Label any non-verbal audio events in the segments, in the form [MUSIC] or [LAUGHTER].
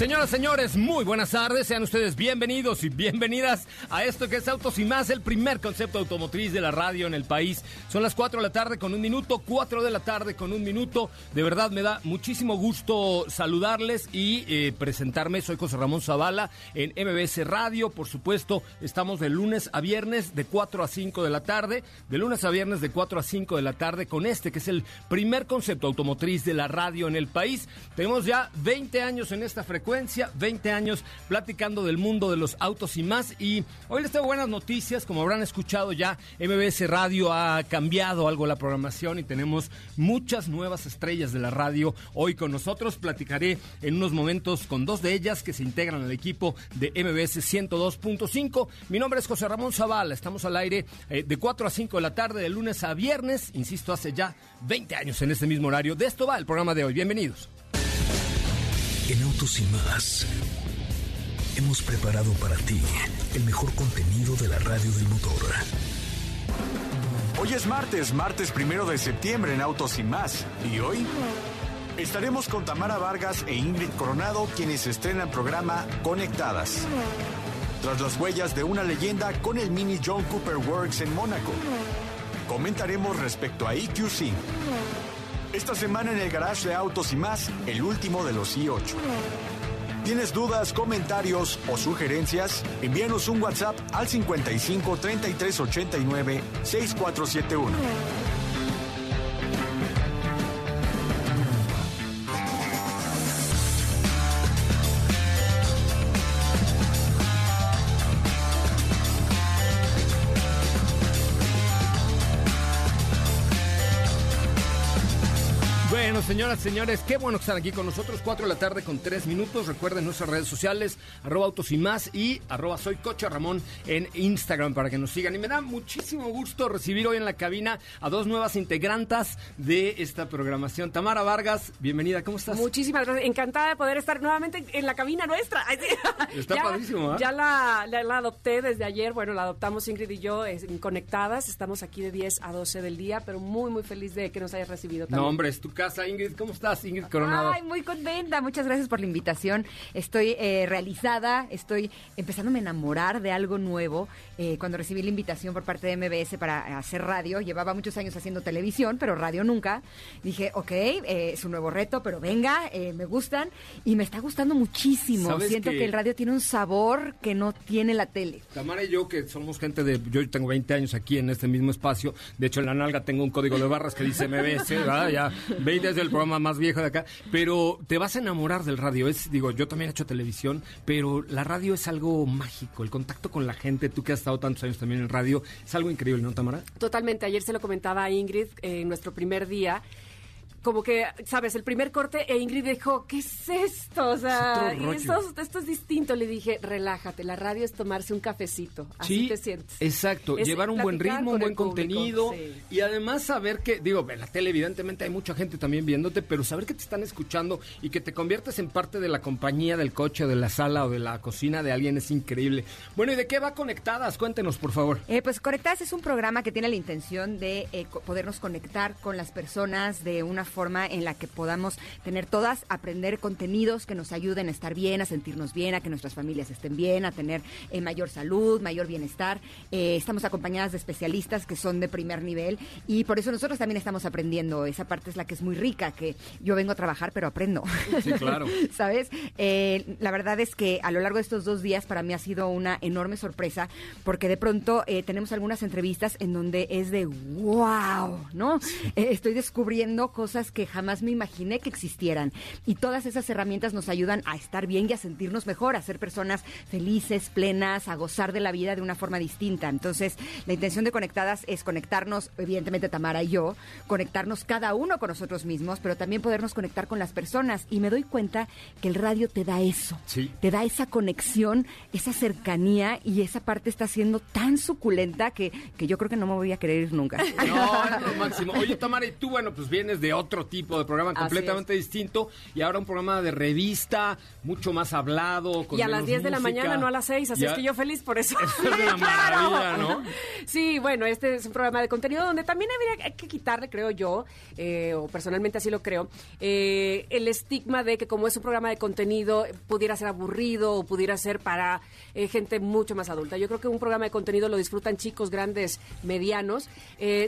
Señoras, señores, muy buenas tardes. Sean ustedes bienvenidos y bienvenidas a esto que es Autos y Más, el primer concepto automotriz de la radio en el país. Son las 4 de la tarde con un minuto, 4 de la tarde con un minuto. De verdad me da muchísimo gusto saludarles y eh, presentarme. Soy José Ramón Zavala en MBS Radio. Por supuesto, estamos de lunes a viernes de 4 a 5 de la tarde. De lunes a viernes de 4 a 5 de la tarde con este que es el primer concepto automotriz de la radio en el país. Tenemos ya 20 años en esta frecuencia 20 años platicando del mundo de los autos y más. Y hoy les tengo buenas noticias, como habrán escuchado ya, MBS Radio ha cambiado algo la programación y tenemos muchas nuevas estrellas de la radio hoy con nosotros. Platicaré en unos momentos con dos de ellas que se integran al equipo de MBS 102.5. Mi nombre es José Ramón Zavala, estamos al aire eh, de 4 a 5 de la tarde, de lunes a viernes, insisto, hace ya 20 años en este mismo horario. De esto va el programa de hoy. Bienvenidos. En Autos y más hemos preparado para ti el mejor contenido de la radio del motor. Hoy es martes, martes primero de septiembre en Autos y más. ¿Y hoy? Estaremos con Tamara Vargas e Ingrid Coronado, quienes estrenan programa Conectadas. Tras las huellas de una leyenda con el mini John Cooper Works en Mónaco. Comentaremos respecto a EQC. Esta semana en el garage de autos y más, el último de los i8. ¿Tienes dudas, comentarios o sugerencias? Envíanos un WhatsApp al 55 33 89 6471. Señoras, señores, qué bueno que están aquí con nosotros. 4 de la tarde con 3 minutos. Recuerden nuestras redes sociales, arroba autos y más y arroba soy Coche Ramón en Instagram para que nos sigan. Y me da muchísimo gusto recibir hoy en la cabina a dos nuevas integrantes de esta programación. Tamara Vargas, bienvenida, ¿cómo estás? Muchísimas gracias. Encantada de poder estar nuevamente en la cabina nuestra. [LAUGHS] Está [LAUGHS] ya, padrísimo, ¿eh? Ya la, la, la, adopté desde ayer. Bueno, la adoptamos Ingrid y yo conectadas. Estamos aquí de 10 a 12 del día, pero muy, muy feliz de que nos hayas recibido también. No, hombre, es tu casa, Ingrid. ¿Cómo estás, Ingrid Coronado? Ay, muy contenta. Muchas gracias por la invitación. Estoy eh, realizada, estoy empezándome a enamorar de algo nuevo. Eh, cuando recibí la invitación por parte de MBS para hacer radio, llevaba muchos años haciendo televisión, pero radio nunca. Dije, ok, eh, es un nuevo reto, pero venga, eh, me gustan y me está gustando muchísimo. Siento que... que... el radio tiene un sabor que no tiene la tele. Tamara y yo, que somos gente de. Yo tengo 20 años aquí en este mismo espacio. De hecho, en la nalga tengo un código de barras que dice MBS, ¿verdad? Ya 20 es el programa más viejo de acá. Pero te vas a enamorar del radio. Es, digo, yo también he hecho televisión, pero la radio es algo mágico. El contacto con la gente, tú que has estado tantos años también en radio, es algo increíble, ¿no, Tamara? Totalmente. Ayer se lo comentaba a Ingrid en nuestro primer día como que, ¿sabes? El primer corte e Ingrid dijo, ¿qué es esto? O sea, es esto, esto, es distinto. Le dije, relájate, la radio es tomarse un cafecito. Así sí, te sientes. Exacto, es llevar un buen ritmo, un buen contenido sí. y además saber que, digo, en la tele evidentemente hay mucha gente también viéndote, pero saber que te están escuchando y que te conviertes en parte de la compañía, del coche, o de la sala o de la cocina de alguien es increíble. Bueno, ¿y de qué va Conectadas? Cuéntenos, por favor. Eh, pues Conectadas es un programa que tiene la intención de eh, podernos conectar con las personas de una forma en la que podamos tener todas, aprender contenidos que nos ayuden a estar bien, a sentirnos bien, a que nuestras familias estén bien, a tener eh, mayor salud, mayor bienestar. Eh, estamos acompañadas de especialistas que son de primer nivel y por eso nosotros también estamos aprendiendo. Esa parte es la que es muy rica, que yo vengo a trabajar pero aprendo. Sí, claro. [LAUGHS] ¿Sabes? Eh, la verdad es que a lo largo de estos dos días para mí ha sido una enorme sorpresa porque de pronto tenemos algunas entrevistas en donde es de wow, ¿no? estoy descubriendo cosas cosas que jamás me imaginé que existieran. Y todas esas herramientas nos ayudan a estar bien y a sentirnos mejor, a ser personas felices, plenas, a gozar de la vida de una forma distinta. Entonces, la intención de Conectadas es conectarnos, evidentemente Tamara y yo, conectarnos cada uno con nosotros mismos, pero también podernos conectar con las personas. Y me doy cuenta que el radio te da eso, Sí. te da esa conexión, esa cercanía y esa parte está siendo tan suculenta que, que yo creo que no me voy a querer ir nunca. [LAUGHS] No, es lo máximo. Oye, Tamara, y tú, bueno, pues vienes de otro tipo de programa Así completamente distinto y ahora un programa de revista, mucho más hablado. Con Y a las menos 10 de la mañana, no a las 6, así es que yo feliz por eso. [LAUGHS] Eso es una [LAUGHS] Claro. maravilla, ¿no? Sí, bueno, este es un programa de contenido donde también habría que quitarle, creo yo, eh, o personalmente así lo creo, eh, el estigma de que como es un programa de contenido pudiera ser aburrido o pudiera ser para eh, gente mucho más adulta. Yo creo que un programa de contenido lo disfrutan chicos, grandes, medianos,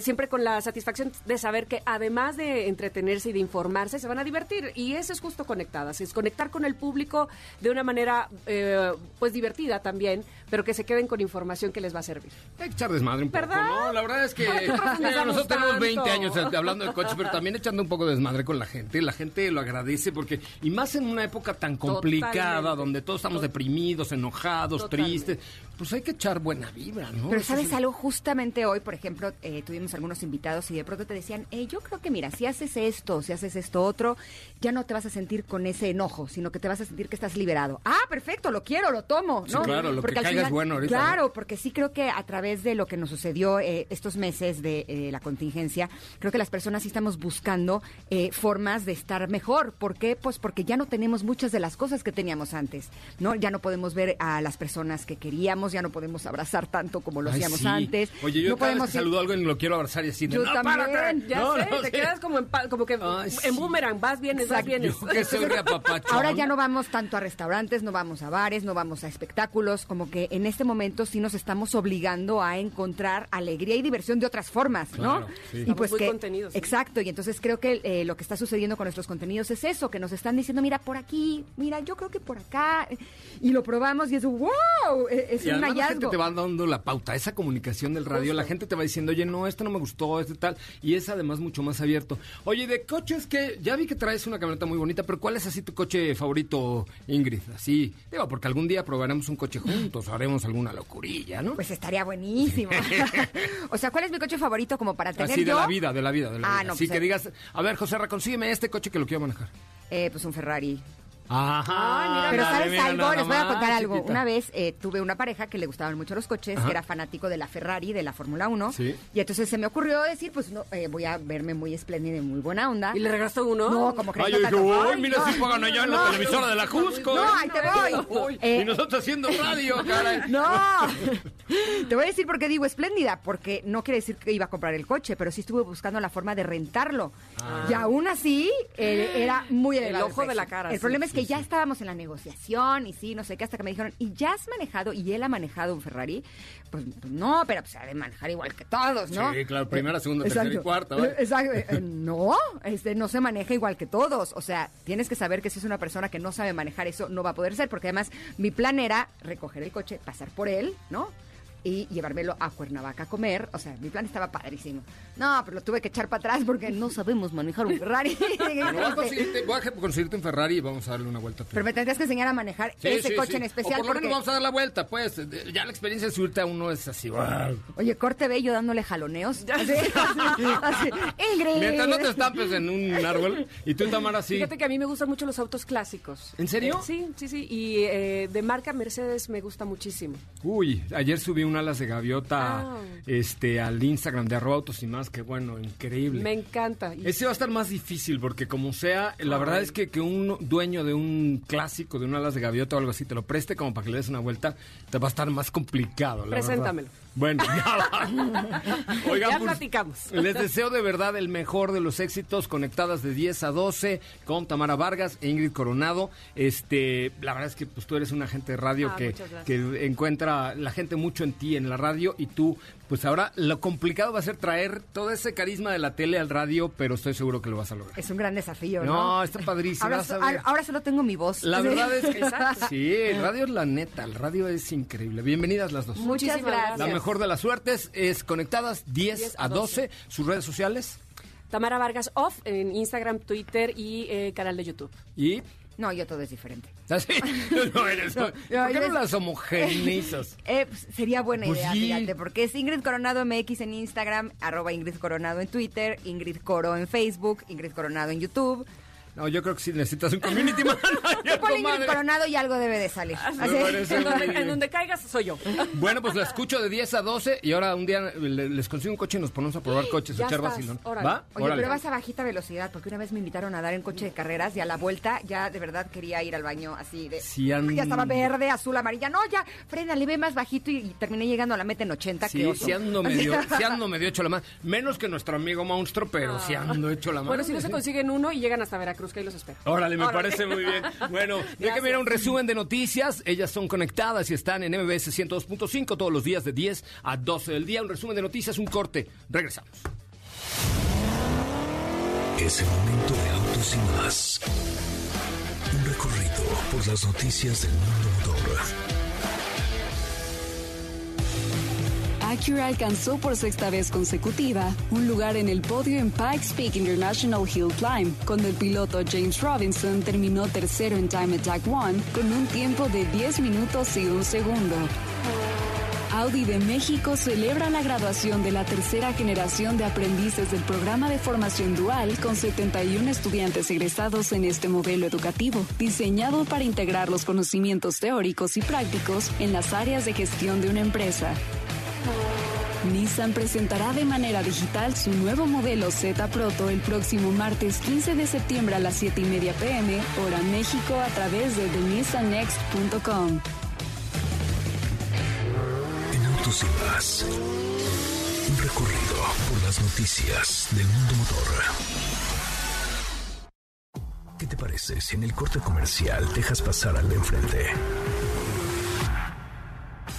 siempre con la satisfacción de saber que además de entretenerse y de informarse, se van a divertir. Y eso es justo conectadas, es conectar con el público de una manera eh, pues divertida también, pero que se queden con información que les va a servir. Hay que echar desmadre un poco, ¿Verdad? ¿no? La verdad es que [LAUGHS] ¿Para qué profundizamos nosotros tenemos 20 tanto? años hablando de coches, pero [LAUGHS] también echando un poco de desmadre con la gente. La gente lo agradece porque, y más en una época tan complicada, Totalmente. donde todos estamos deprimidos, enojados, Totalmente. tristes, pues hay que echar buena vibra, ¿no? Pero sabes es- algo, justamente hoy, por ejemplo, eh, tuvimos algunos invitados y de pronto te decían, "Eh, yo creo que mira, si haces esto, si haces esto otro, ya no te vas a sentir con ese enojo, sino que te vas a sentir que estás liberado. Ah, perfecto, lo quiero, lo tomo, Sí, ¿no? claro, lo que caiga es bueno ahorita, Claro, porque sí creo que a través de lo que nos sucedió eh, estos meses de eh, la contingencia, creo que las personas sí estamos buscando eh, formas de estar mejor. ¿Por qué? Pues porque ya no tenemos muchas de las cosas que teníamos antes, ¿no? Ya no podemos ver a las personas que queríamos, ya no podemos abrazar tanto como lo Ay, hacíamos sí. antes. Oye, yo no cada vez podemos que saludo a alguien lo quiero abrazar y así de, Yo "No, también, párate". Ya No, sé, no, te sí. quedas como en, como que Ay, en sí. boomerang, vas, vienes, vas, Exacto. vienes. Yo que soy reapapachón. Ahora ya no vamos tanto a restaurantes, no vamos a bares, no vamos a espectáculos, como que en este momento sí nos estamos obligando a encontrar alegría y diversión de otras formas, Claro, ¿no? Y pues muy que contenidos, exacto, y entonces creo que eh, lo que está sucediendo con nuestros contenidos es eso, que nos están diciendo, mira por aquí, mira, yo creo que por acá, y lo probamos y es wow, eh, es Un la gente te va dando la pauta, esa comunicación del radio, la gente te va diciendo, oye, no, esto no me gustó, este tal, y es además mucho más abierto. Oye, de coches que, ya vi que traes una camioneta muy bonita, pero ¿cuál es así tu coche favorito, Ingrid? Así, digo, porque algún día probaremos un coche juntos, haremos alguna locurilla, ¿no? Pues estaría buenísimo. [LAUGHS] o sea, ¿cuál es mi coche favorito como para tener Así de la vida, de la vida, de la Ah, vida. no, así pues, que digas, a ver, José, consígueme este coche que lo quiero manejar. Eh, pues un Ferrari. Ajá. Pero ¿sabes mira algo? Les voy a contar algo. chiquita. Una vez eh, tuve una pareja que le gustaban mucho los coches, Ajá. que era fanático de la Ferrari, de la Fórmula 1. Sí. Y entonces se me ocurrió decir, pues no, eh, voy a verme muy espléndida y muy buena onda. ¿Y le regalaste uno? No, como Ay, crees yo dije, uy, Ay, mira no. si pagan allá en la No. televisora de la Jusco. No, ¿eh? ahí te voy. [LAUGHS] Eh, y nosotros haciendo radio, [LAUGHS] caray. No, [LAUGHS] te voy a decir por qué digo espléndida, porque no quiere decir que iba a comprar el coche, pero sí estuve buscando la forma de rentarlo. Y aún así eh, era muy El ojo de la cara, El sí, problema es que ya estábamos en la negociación y sí, no sé qué, hasta que me dijeron, ¿y ya has manejado? Y él ha manejado un Ferrari. Pues, pues no, pero pues ha de manejar igual que todos, ¿no? Sí, claro, primera, segunda, tercera y Exacto. cuarta, ¿vale? Eh, Exacto. Eh, [LAUGHS] No, este no se maneja igual que todos. O sea, tienes que saber que si es una persona que no sabe manejar eso, no va a poder ser, porque además mi plan era recoger el coche, pasar por él, ¿no? Y llevármelo a Cuernavaca a comer. O sea, mi plan estaba padrísimo. No, pero lo tuve que echar para atrás porque no sabemos manejar un Ferrari. [LAUGHS] [LAUGHS] Voy, a conseguirte, voy a conseguirte un Ferrari y vamos a darle una vuelta. a pero me tendrías que enseñar a manejar Sí, ese sí, coche sí. en especial. O por lo porque, menos vamos a dar la vuelta, pues. Ya la experiencia de subirte a uno es así. Oye, corte bello dándole jaloneos. [LAUGHS] Así, así, así. Ingrid. Mientras no te estampes en un árbol y tú, Tamara, así. Fíjate que a mí me gustan mucho los autos clásicos. ¿En serio? Eh, sí, sí, sí. Y eh, de marca Mercedes me gusta muchísimo. Uy, ayer subí un alas de gaviota Ah. este, al Instagram de arroba autos y más, que bueno, increíble. Me encanta. Ese va a estar más difícil porque como sea, la verdad es que que un dueño de un clásico, de un alas de gaviota o algo así, te lo preste como para que le des una vuelta, te va a estar más complicado. La Preséntamelo. verdad. Bueno, ya va. [LAUGHS] Oigan, Ya pues, platicamos. Les deseo de verdad el mejor de los éxitos, conectadas de 10 a 12 con Tamara Vargas e Ingrid Coronado. Este, la verdad es que pues tú eres una agente de radio Ah, que, que encuentra la gente mucho en ti, en la radio, y tú, pues ahora lo complicado va a ser traer todo ese carisma de la tele al radio, pero estoy seguro que lo vas a lograr. Es un gran desafío, ¿no? No, está padrísimo. Ahora, so- solo tengo mi voz. La Sí. verdad es que [LAUGHS] sí, el radio es la neta, el radio es increíble. Bienvenidas las dos. Muchas Muchísimas gracias. La mejor de las suertes es Conectadas 10, 10 a a 12. Sus redes sociales. Tamara Vargas Off en Instagram, Twitter y eh, canal de YouTube. ¿Y? No, yo todo es diferente. ¿Así? [LAUGHS] No eres. No, ¿Por no, qué no las homogeneizas? [LAUGHS] Eh, pues, sería buena Pues idea, sí. fíjate, porque es Ingrid Coronado MX en Instagram, arroba Ingrid Coronado en Twitter, Ingrid Coro en Facebook, Ingrid Coronado en YouTube. No, yo creo que sí necesitas un community manager, Ingrid. Coronado y algo debe de salir. Así- En donde, bien. en donde caigas soy yo. Bueno, pues la escucho de 10 a 12 y ahora un día le- les consigo un coche y nos ponemos a probar coches, Ya echar estás, vacilón. órale. ¿Va? Oye, Órale. pero vas a bajita velocidad, porque una vez me invitaron a dar en coche de carreras y a la vuelta ya de verdad quería ir al baño así de... Sí, and- Ya estaba verde, azul, amarilla. No, ya, frena, le ve más bajito y, y terminé llegando a la meta en 80. Sí, que ando medio, [LAUGHS] sí ando medio hecho la mano. Menos que nuestro amigo monstruo, pero sí ando hecho la mano. Bueno, si no se consiguen uno y llegan hasta Veracruz, que ahí los espero. Órale, me Órale. parece muy bien. [LAUGHS] Bueno, déjame ir a un resumen de noticias. Ellas son conectadas y están en MBS 102.5 todos los días de 10 a 12 del día. Un resumen de noticias, un corte. Regresamos. Es el momento de autos y más. Un recorrido por las noticias del mundo motor. Acura alcanzó por sexta vez consecutiva un lugar en el podio en Pikes Peak International Hill Climb, cuando el piloto James Robinson terminó tercero en Time Attack One con un tiempo de 10 minutos y un segundo. Audi de México celebra la graduación de la tercera generación de aprendices del programa de formación dual con 71 estudiantes egresados en este modelo educativo, diseñado para integrar los conocimientos teóricos y prácticos en las áreas de gestión de una empresa. Nissan presentará de manera digital su nuevo modelo Z Proto el próximo martes 15 de septiembre a las 7 y media pm, hora México, a través de thenissannext.com. En autos y más. Un recorrido por las noticias del mundo motor. ¿Qué te parece si en el corte comercial dejas pasar al de enfrente?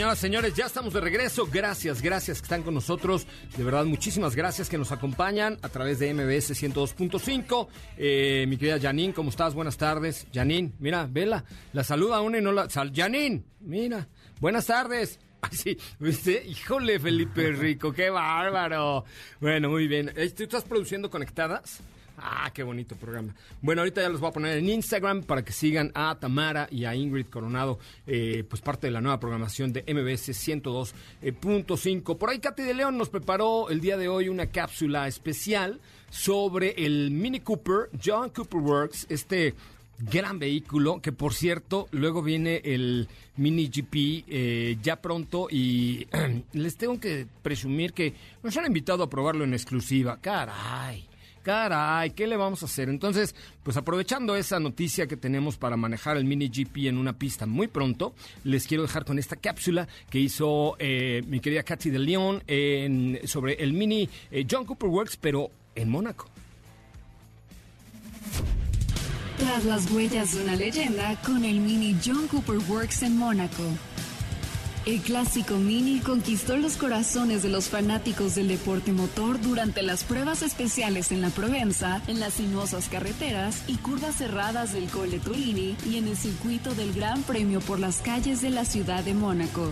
Señoras, señores, ya estamos de regreso. Gracias, gracias que están con nosotros. De verdad, muchísimas gracias que nos acompañan a través de MBS 102.5. Eh, mi querida Janine, ¿cómo estás? Buenas tardes. Janine, mira, vela. La saluda una y no la... Sal Janine, mira. Buenas tardes. [LAUGHS] Ay, sí, ¿viste? Híjole, Felipe Rico, qué bárbaro. Bueno, muy bien. Eh, ¿Tú estás produciendo conectadas? Ah, qué bonito programa. Bueno, ahorita ya los voy a poner en Instagram para que sigan a Tamara y a Ingrid Coronado, eh, pues parte de la nueva programación de MBS 102.5. Por ahí Katy de León nos preparó el día de hoy una cápsula especial sobre el Mini Cooper, John Cooper Works, este gran vehículo que por cierto luego viene el Mini GP eh, ya pronto y [CLEARS THROAT] les tengo que presumir que nos han invitado a probarlo en exclusiva. Caray. Caray, ¿qué le vamos a hacer? Entonces, pues aprovechando esa noticia que tenemos para manejar el Mini GP en una pista muy pronto, les quiero dejar con esta cápsula que hizo eh, mi querida Katy de León sobre el Mini eh, John Cooper Works, pero en Mónaco. Tras las huellas de una leyenda con el mini John Cooper Works en Mónaco. El clásico Mini conquistó los corazones de los fanáticos del deporte motor durante las pruebas especiales en la Provenza, en las sinuosas carreteras y curvas cerradas del Cole Turini y en el circuito del Gran Premio por las calles de la ciudad de Mónaco.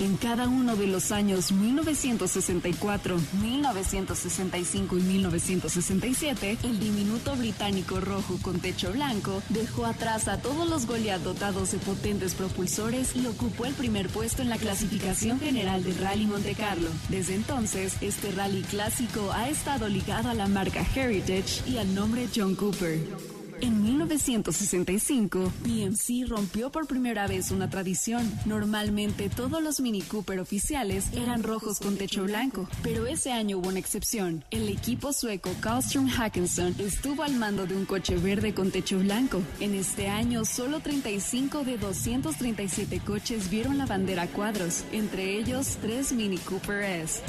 En cada uno de los años 1964, 1965 y 1967, el diminuto británico rojo con techo blanco dejó atrás a todos los Goliath dotados de potentes propulsores y ocupó el primer puesto en la clasificación general del Rally Monte Carlo. Desde entonces, este rally clásico ha estado ligado a la marca Heritage y al nombre John Cooper. En 1965, PMC rompió por primera vez una tradición. Normalmente todos los Mini Cooper oficiales eran rojos con techo blanco, pero ese año hubo una excepción. El equipo sueco Karlström Hackinson estuvo al mando de un coche verde con techo blanco. En este año, solo 35 de 237 coches vieron la bandera cuadros, entre ellos tres Mini Cooper S.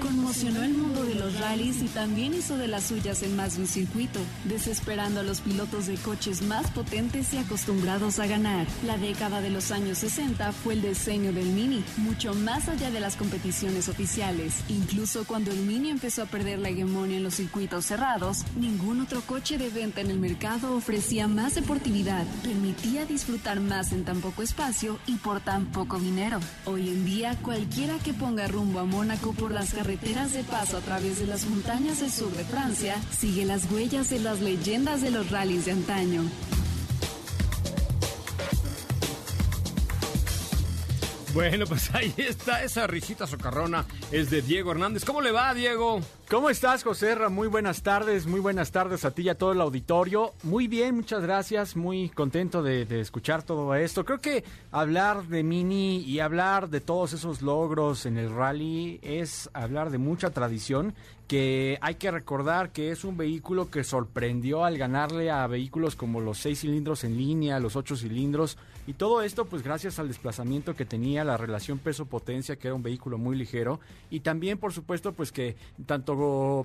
Conmocionó el mundo de los rallies y también hizo de las suyas en más de un circuito, desesperando a los pilotos de coches más potentes y acostumbrados a ganar. La década de los años 60 fue el diseño del Mini, mucho más allá de las competiciones oficiales. Incluso cuando el Mini empezó a perder la hegemonía en los circuitos cerrados, ningún otro coche de venta en el mercado ofrecía más deportividad, permitía disfrutar más en tan poco espacio y por tan poco dinero. Hoy en día, cualquiera que ponga rumbo a Mónaco por las carreteras de paso a través de las montañas del sur de Francia sigue las huellas de las leyendas de los rallies de antaño. Bueno, pues ahí está esa risita socarrona. Es de Diego Hernández. ¿Cómo le va, Diego? ¿Cómo estás, José? Muy buenas tardes, muy buenas tardes a ti y a todo el auditorio. Muy bien, muchas gracias, muy contento de, de, escuchar todo esto. Creo que hablar de Mini y hablar de todos esos logros en el rally es hablar de mucha tradición que hay que recordar que es un vehículo que sorprendió al ganarle a vehículos como los seis cilindros en línea, los ocho cilindros, y todo esto pues gracias al desplazamiento que tenía, la relación peso-potencia, que era un vehículo muy ligero, y también por supuesto pues que tanto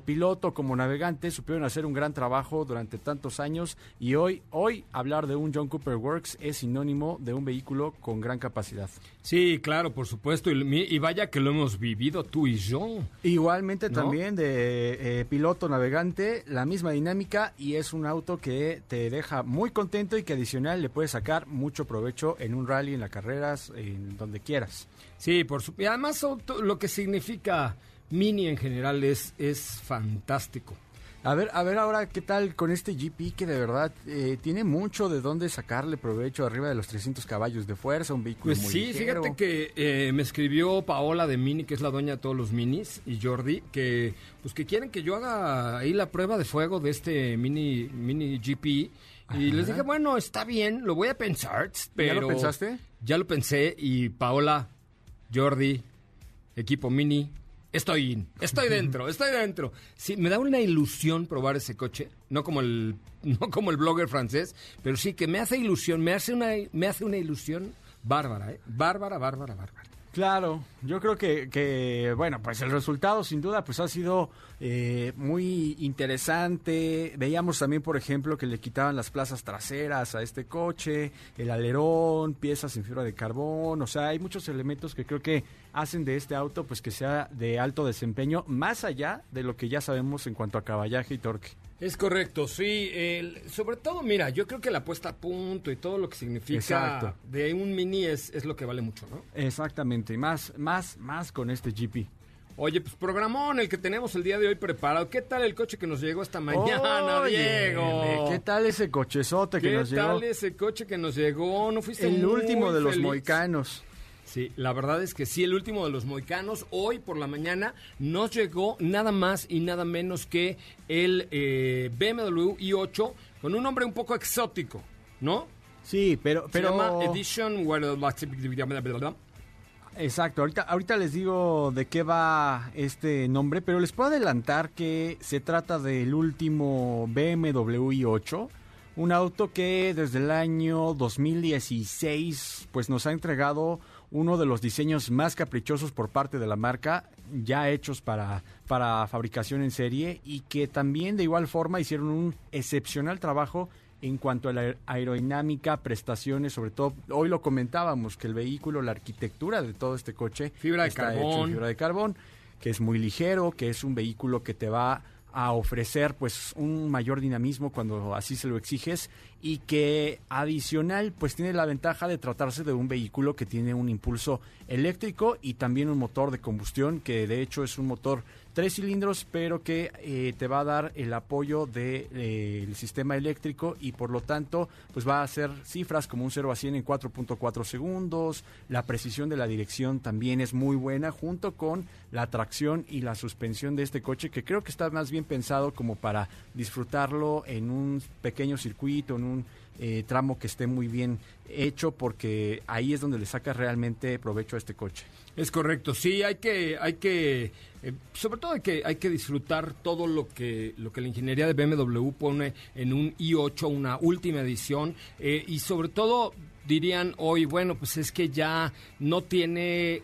piloto como navegante supieron hacer un gran trabajo durante tantos años, y hoy, hoy hablar de un John Cooper Works es sinónimo de un vehículo con gran capacidad. Sí, claro, por supuesto, y, y vaya que lo hemos vivido tú y yo. Igualmente ¿no? también de eh, piloto navegante, la misma dinámica y es un auto que te deja muy contento y que adicional le puedes sacar mucho provecho en un rally, en las carreras, en donde quieras. Sí, por su, y además lo que significa Mini en general es, es fantástico. A ver, a ver ahora qué tal con este GP que de verdad eh, tiene mucho de dónde sacarle provecho arriba de los 300 caballos de fuerza, un vehículo pues muy sí, ligero. fíjate que eh, me escribió Paola de Mini, que es la dueña de todos los minis, y Jordi, que pues que quieren que yo haga ahí la prueba de fuego de este Mini Mini GP. Y les dije, bueno, está bien, lo voy a pensar, pero... ¿Ya lo pensaste? Ya lo pensé y Paola, Jordi, equipo Mini, Estoy in, estoy dentro, estoy dentro. Sí, me da una ilusión probar ese coche, no como el, [LAUGHS] no como el blogger francés, pero sí que me hace ilusión, me hace una, me hace una ilusión bárbara, ¿eh? Bárbara, bárbara, bárbara. Claro, yo creo que, que, bueno, pues el resultado sin duda pues ha sido eh, muy interesante. Veíamos también, por ejemplo, que le quitaban las plazas traseras a este coche, el alerón, piezas en fibra de carbón, o sea, hay muchos elementos que creo que hacen de este auto pues que sea de alto desempeño, más allá de lo que ya sabemos en cuanto a caballaje y torque. Es correcto, sí. El, sobre todo, mira, yo creo que la puesta a punto y todo lo que significa Exacto. de un mini es, es lo que vale mucho, ¿no? Exactamente, más, más, más con este GP. Oye, pues programón el que tenemos el día de hoy preparado. ¿Qué tal el coche que nos llegó esta mañana, Oye, Diego? ¿Qué tal ese cochezote que ¿Qué nos tal llegó? ese coche que nos llegó? ¿No fuiste El muy último de los moicanos. Sí, la verdad es que sí, el último de los moicanos. Hoy por la mañana nos llegó nada más y nada menos que el eh, BMW i8 con un nombre un poco exótico, ¿no? Sí, pero, pero Se llama Edition... Exacto, ahorita, ahorita les digo de qué va este nombre, pero les puedo adelantar que se trata del último BMW i8, un auto que desde el año 2016 pues nos ha entregado uno de los diseños más caprichosos por parte de la marca, ya hechos para, para fabricación en serie y que también de igual forma hicieron un excepcional trabajo en cuanto a la aerodinámica, prestaciones, sobre todo, hoy lo comentábamos, que el vehículo, la arquitectura de todo este coche Fibra de está hecho en fibra de carbón, que es muy ligero, que es un vehículo que te va a ofrecer pues un mayor dinamismo cuando así se lo exiges y que adicional pues tiene la ventaja de tratarse de un vehículo que tiene un impulso eléctrico y también un motor de combustión que de hecho es un motor tres cilindros pero que eh, te va a dar el apoyo del sistema eléctrico y por lo tanto pues va a hacer cifras como un 0 a 100 en 4.4 segundos. La precisión de la dirección también es muy buena junto con la tracción y la suspensión de este coche que creo que está más bien pensado como para disfrutarlo en un pequeño circuito, en un eh, tramo que esté muy bien hecho porque ahí es donde le saca realmente provecho a este coche. Es correcto, sí, hay que, hay que, eh, sobre todo hay que, hay que disfrutar todo lo que, lo que la ingeniería de BMW pone en un i8, una última edición, eh, y sobre todo dirían hoy, bueno, pues es que ya no tiene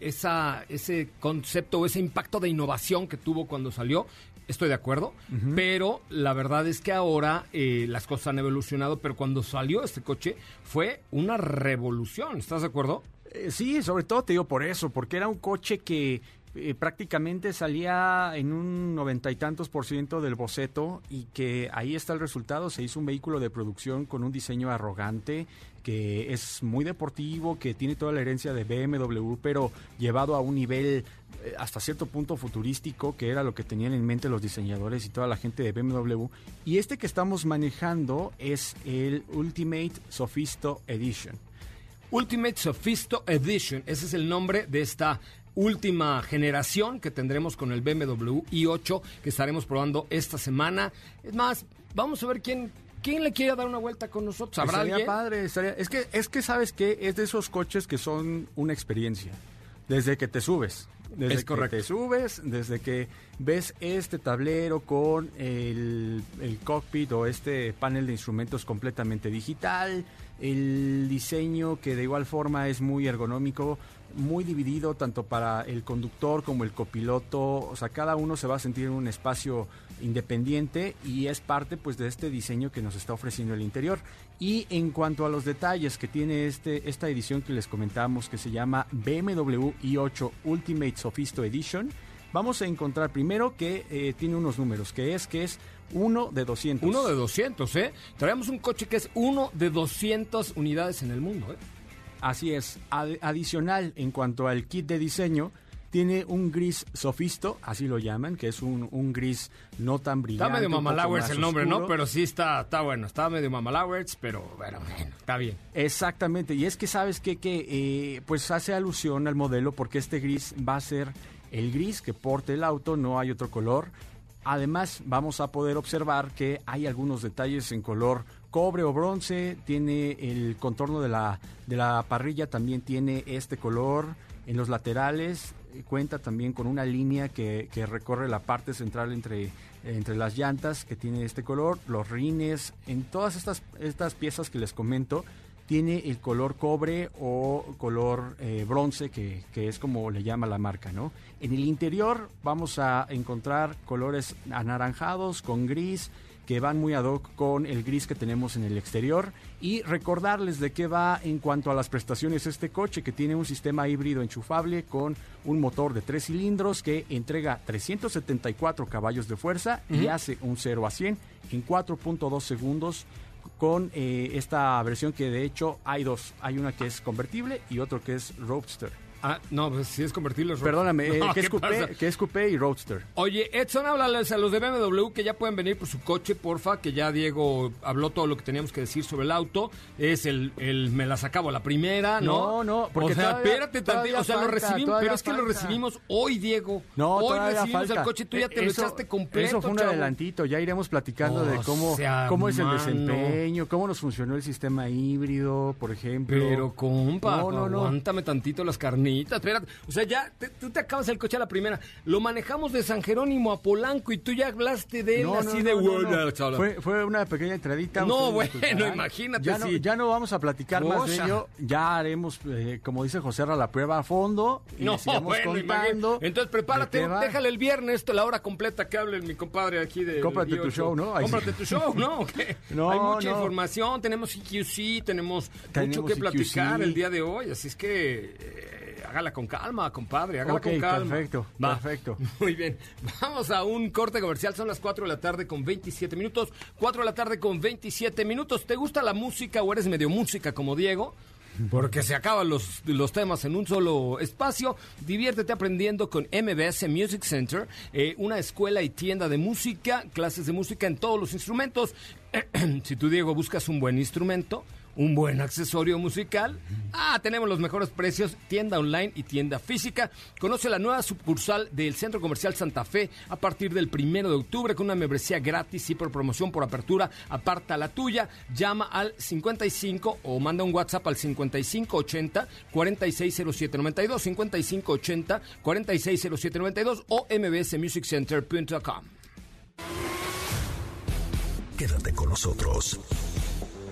esa, ese concepto o ese impacto de innovación que tuvo cuando salió. Estoy de acuerdo, pero la verdad es que ahora eh, las cosas han evolucionado, pero cuando salió este coche fue una revolución, ¿estás de acuerdo? Eh, sí, sobre todo te digo por eso, porque era un coche que eh, prácticamente salía en un noventa y tantos por ciento del boceto y que ahí está el resultado. Se hizo un vehículo de producción con un diseño arrogante, que es muy deportivo, que tiene toda la herencia de BMW, pero llevado a un nivel eh, hasta cierto punto futurístico, que era lo que tenían en mente los diseñadores y toda la gente de BMW. Y este que estamos manejando es el Ultimate Sophisto Edition. Ultimate Sophisto Edition. Ese es el nombre de esta última generación que tendremos con el BMW i8 que estaremos probando esta semana. Es más, vamos a ver quién, quién le quiere dar una vuelta con nosotros. ¿Habrá Estaría alguien? padre, estaría- Es que, es que sabes que es de esos coches que son una experiencia. Desde que te subes. Desde Es correcto. que te subes, desde que ves este tablero con el, el cockpit o este panel de instrumentos completamente digital, el diseño que de igual forma es muy ergonómico, muy dividido tanto para el conductor como el copiloto, o sea, cada uno se va a sentir en un espacio independiente y es parte pues de este diseño que nos está ofreciendo el interior. Y en cuanto a los detalles que tiene este esta edición que les comentamos que se llama BMW i8 Ultimate Sophisto Edition, vamos a encontrar primero que eh, tiene unos números, que es que es uno de 200. Uno de 200, ¿eh? Traemos un coche que es uno de 200 unidades en el mundo, ¿eh? Así es. Ad- adicional, en cuanto al kit de diseño, tiene un gris sofisto, así lo llaman, que es un, un gris no tan brillante. Está medio mamalowers el nombre, ¿no? Pero sí está, está bueno. Está medio mamalowers, pero bueno, bueno, está bien. Exactamente, y es que sabes qué? que eh, pues hace alusión al modelo porque este gris va a ser el gris que porte el auto, no hay otro color. Además, vamos a poder observar que hay algunos detalles en color cobre o bronce, tiene el contorno de la, de la parrilla, también tiene este color. En los laterales eh, cuenta también con una línea que, recorre la parte central entre, entre las llantas, que tiene este color, los rines, en todas estas, estas piezas que les comento, tiene el color cobre o color eh, bronce, que, que es como le llama la marca, ¿no? En el interior vamos a encontrar colores anaranjados con gris, que van muy ad hoc con el gris que tenemos en el exterior. Y recordarles de qué va en cuanto a las prestaciones este coche, que tiene un sistema híbrido enchufable con un motor de tres cilindros que entrega 374 caballos de fuerza y hace un 0 a 100 en 4.2 segundos con eh, esta versión que de hecho hay dos. Hay una que es convertible y otro que es Roadster. Ah, no, pues sí es. Perdóname, eh, [LAUGHS] No, es ¿qué coupé, pasa? que es coupé y Roadster. Oye, Edson, háblales a los de BMW que ya pueden venir por su coche, porfa, que ya Diego habló todo lo que teníamos que decir sobre el auto. Es el, el me las acabo la primera, ¿no? No, no, porque O sea, todavía- espérate todavía. O sea, lo recibimos, pero es que lo recibimos hoy, Diego. No, hoy recibimos falta. el coche, tú ya te lo Eso- echaste completo. Eso fue un chavo. adelantito, ya iremos platicando de cómo, sea, cómo es el desempeño, cómo nos funcionó el sistema híbrido, por ejemplo. Pero, compa, No, no, no. aguántame tantito las bonita. Espérate, o sea, ya te- tú te acabas el coche a la primera. Lo manejamos de San Jerónimo a Polanco y tú ya hablaste de él No, así no, de no. Fue, fue una pequeña entradita. No, bueno, imagínate Ya ya no vamos a platicar más de ello. Ya haremos, eh, como dice José Ra, la prueba a fondo. Y No, bueno, contando. Entonces prepárate, déjale el viernes, esto, la hora completa que hable mi compadre aquí de. Cómprate tu I8. show, ¿no? Sí. Cómprate tu show, ¿no? [LAUGHS] Hay mucha información, tenemos EQC, tenemos, mucho Tenemos que platicar EQC. el día de hoy, así es que eh, hágala con calma, compadre, hágala con calma. perfecto, Va. perfecto. [LAUGHS] Muy bien, vamos a un corte comercial, son las 4 de la tarde con 27 minutos, 4 de la tarde con 27 minutos. ¿Te gusta la música o eres medio música como Diego? Porque se acaban los, los temas en un solo espacio. Diviértete aprendiendo con MBS Music Center, eh, una escuela y tienda de música, clases de música en todos los instrumentos. [CLEARS THROAT] si tú, Diego, buscas un buen instrumento, un buen accesorio musical, ah, tenemos los mejores precios, tienda online y tienda física. Conoce la nueva sucursal del Centro Comercial Santa Fe a partir del primero de octubre con una membresía gratis y por promoción por apertura. Aparta la tuya, llama al 55 o manda un WhatsApp al 5580 460792, 5580 460792 o mbsmusiccenter.com. Quédate con nosotros.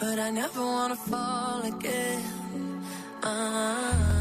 But I never wanna fall again. Ah. Yo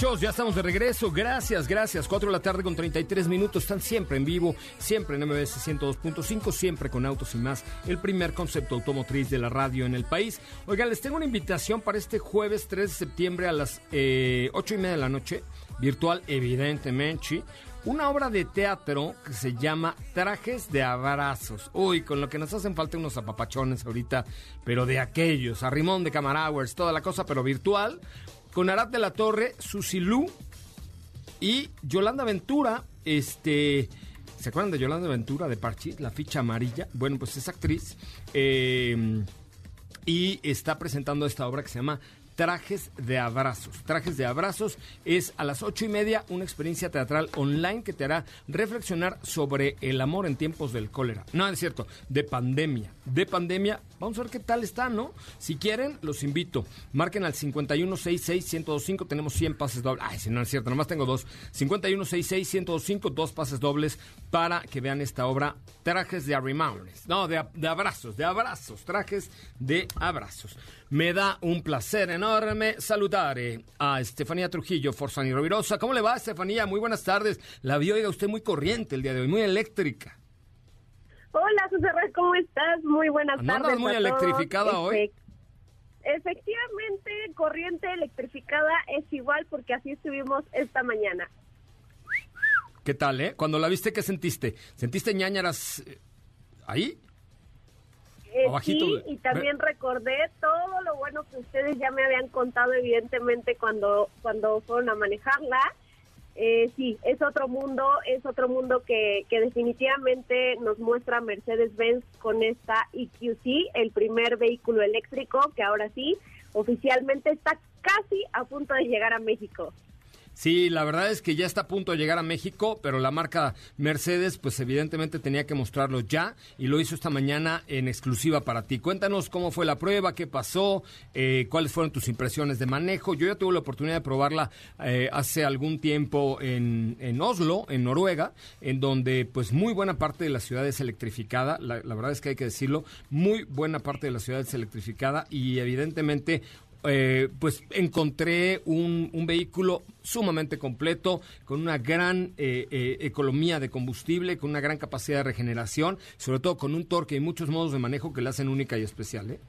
muchachos, ya estamos de regreso. Gracias, gracias. 4 de la tarde con 33 minutos. Están siempre en vivo, siempre en MBS 102.5, siempre con Autos y más, el primer concepto automotriz de la radio en el país. Oigan, les tengo una invitación para este jueves 3 de septiembre a las eh, 8 y media de la noche, virtual, evidentemente. Una obra de teatro que se llama Trajes de Abrazos. Uy, con lo que nos hacen falta unos apapachones ahorita, pero de aquellos, a Rimón de Camarauers, toda la cosa, pero virtual con Arad de la Torre, Susilú y Yolanda Ventura, este... ¿Se acuerdan de Yolanda Ventura de Parchís, la ficha amarilla? Bueno, pues es actriz eh, y está presentando esta obra que se llama Trajes de Abrazos. Trajes de Abrazos es a las ocho y media una experiencia teatral online que te hará reflexionar sobre el amor en tiempos del cólera. No, es cierto, de pandemia. De pandemia, vamos a ver qué tal está, ¿no? Si quieren, los invito. Marquen al 5166-1025, tenemos 100 pases dobles. Ay, si no es cierto, nomás tengo dos. 5166-1025, dos pases dobles para que vean esta obra, Trajes de Arrimones. No, de, abrazos, de abrazos, trajes de abrazos. Me da un placer enorme saludar eh, a Estefanía Trujillo, Forzani Rovirosa. ¿Cómo le va, Estefanía? Muy buenas tardes. La vi, oiga, usted muy corriente el día de hoy, muy eléctrica. Hola, Susana, ¿cómo estás? Muy buenas ¿No tardes. muy a todos. electrificada hoy? Efec- Efectivamente, corriente electrificada es igual porque así estuvimos esta mañana. ¿Qué tal, eh? Cuando la viste, ¿qué sentiste? ¿Sentiste ñañaras eh, ahí? Eh, sí, y también recordé todo lo bueno que ustedes ya me habían contado, evidentemente, cuando, cuando fueron a manejarla. Eh, sí, es otro mundo, es otro mundo que, que definitivamente nos muestra Mercedes-Benz con esta EQC, el primer vehículo eléctrico que ahora sí, oficialmente está casi a punto de llegar a México. Sí, la verdad es que ya está a punto de llegar a México, pero la marca Mercedes, pues evidentemente tenía que mostrarlo ya y lo hizo esta mañana en exclusiva para ti. Cuéntanos cómo fue la prueba, qué pasó, eh, cuáles fueron tus impresiones de manejo. Yo ya tuve la oportunidad de probarla eh, hace algún tiempo en, en, Oslo, en Noruega, en donde pues muy buena parte de la ciudad es electrificada. La, la verdad es que hay que decirlo, muy buena parte de la ciudad es electrificada y evidentemente eh, pues encontré un, un, vehículo sumamente completo, con una gran eh, eh, economía de combustible, con una gran capacidad de regeneración, sobre todo con un torque y muchos modos de manejo que la hacen única y especial. ¿eh?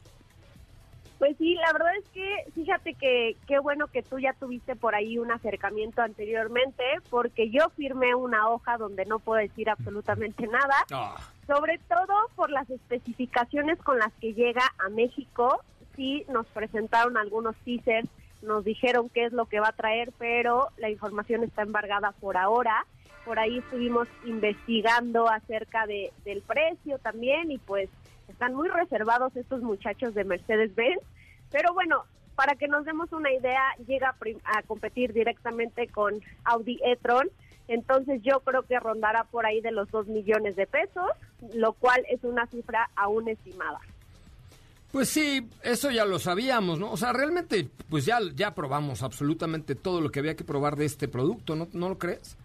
Pues sí, la verdad es que fíjate que qué bueno que tú ya tuviste por ahí un acercamiento anteriormente, porque yo firmé una hoja donde no puedo decir absolutamente nada, Ah. sobre todo por las especificaciones con las que llega a México. Sí, nos presentaron algunos teasers, nos dijeron qué es lo que va a traer, pero la información está embargada por ahora. Por ahí estuvimos investigando acerca de, del precio también y pues están muy reservados estos muchachos de Mercedes-Benz. Pero bueno, para que nos demos una idea, llega a, a competir directamente con Audi e-tron. Entonces yo creo que rondará por ahí de los 2 millones de pesos, lo cual es una cifra aún estimada. Pues sí, eso ya lo sabíamos, ¿no? O sea, realmente, pues ya, ya probamos absolutamente todo lo que había que probar de este producto, ¿no, ¿No lo crees?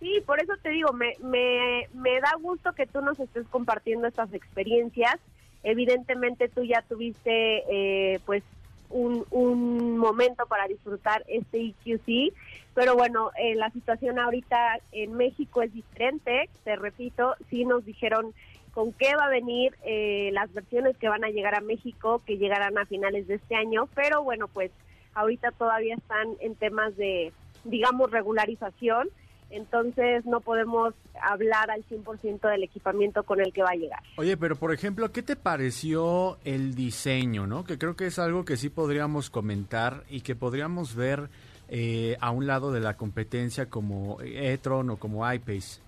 Sí, por eso te digo, me, me, me da gusto que tú nos estés compartiendo estas experiencias. Evidentemente tú ya tuviste eh, pues un, un momento para disfrutar este EQC, pero bueno, eh, la situación ahorita en México es diferente, te repito, sí nos dijeron con qué va a venir eh, las versiones que van a llegar a México, que llegarán a finales de este año, pero bueno, pues ahorita todavía están en temas de, digamos, regularización entonces no podemos hablar al 100% del equipamiento con el que va a llegar. Oye, pero por ejemplo, ¿qué te pareció el diseño, no? Que creo que es algo que sí podríamos comentar y que podríamos ver eh, a un lado de la competencia como e-tron o como iPace.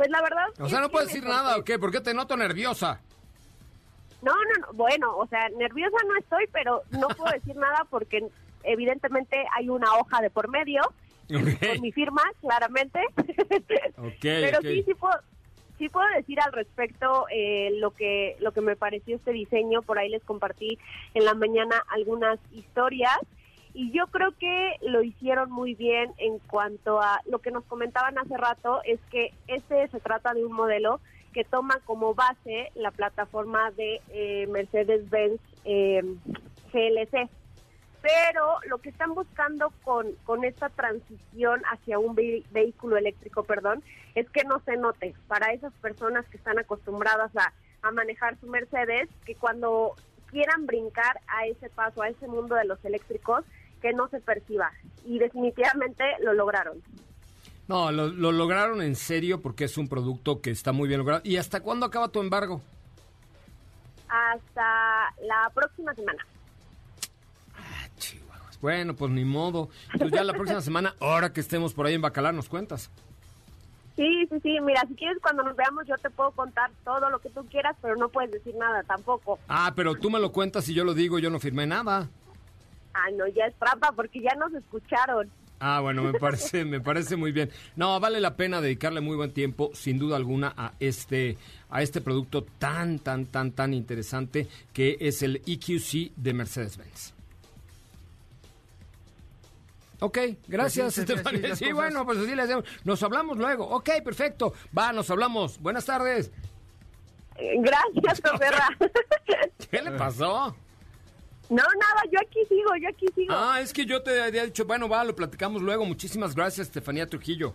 Pues la verdad... O sea, no puedes decir nada, ¿o qué? ¿Por qué te noto nerviosa? No, no, no, bueno, o sea, nerviosa no estoy, pero no puedo [LAUGHS] decir nada porque evidentemente hay una hoja de por medio, con mi firma, claramente. [LAUGHS] Ok, pero sí, sí puedo, sí puedo decir al respecto eh, lo que lo que me pareció este diseño. Por ahí les compartí en la mañana algunas historias y yo creo que lo hicieron muy bien en cuanto a lo que nos comentaban hace rato es que este se trata de un modelo que toma como base la plataforma de eh, Mercedes-Benz eh, GLC pero lo que están buscando con, con esta transición hacia un ve- vehículo eléctrico, perdón, es que no se note. Para esas personas que están acostumbradas a, a manejar su Mercedes, que cuando quieran brincar a ese paso, a ese mundo de los eléctricos, que no se perciba. Y definitivamente lo lograron. No, lo, lo lograron en serio porque es un producto que está muy bien logrado. ¿Y hasta cuándo acaba tu embargo? Hasta la próxima semana. Bueno, pues ni modo. Entonces ya la próxima semana, ahora que estemos por ahí en Bacalar, nos cuentas. Sí, sí, sí. Mira, si quieres cuando nos veamos yo te puedo contar todo lo que tú quieras, pero no puedes decir nada tampoco. Ah, pero tú me lo cuentas y yo lo digo, yo no firmé nada. Ah, no, ya es trampa porque ya nos escucharon. Ah, bueno, me parece, me parece muy bien. No, vale la pena dedicarle muy buen tiempo, sin duda alguna, a este, a este producto tan, tan, tan, tan interesante que es el EQC de Mercedes-Benz. Ok, gracias, Pues sí, sí, Estefanía. sí, bueno, pues así le hacemos. Nos hablamos luego. Ok, perfecto. Va, nos hablamos. Buenas tardes. Eh, Gracias, Ferra. ¿Qué le pasó? No, nada, yo aquí sigo, yo aquí sigo. Ah, es que yo te había dicho, bueno, va, lo platicamos luego. Muchísimas gracias, Estefanía Trujillo.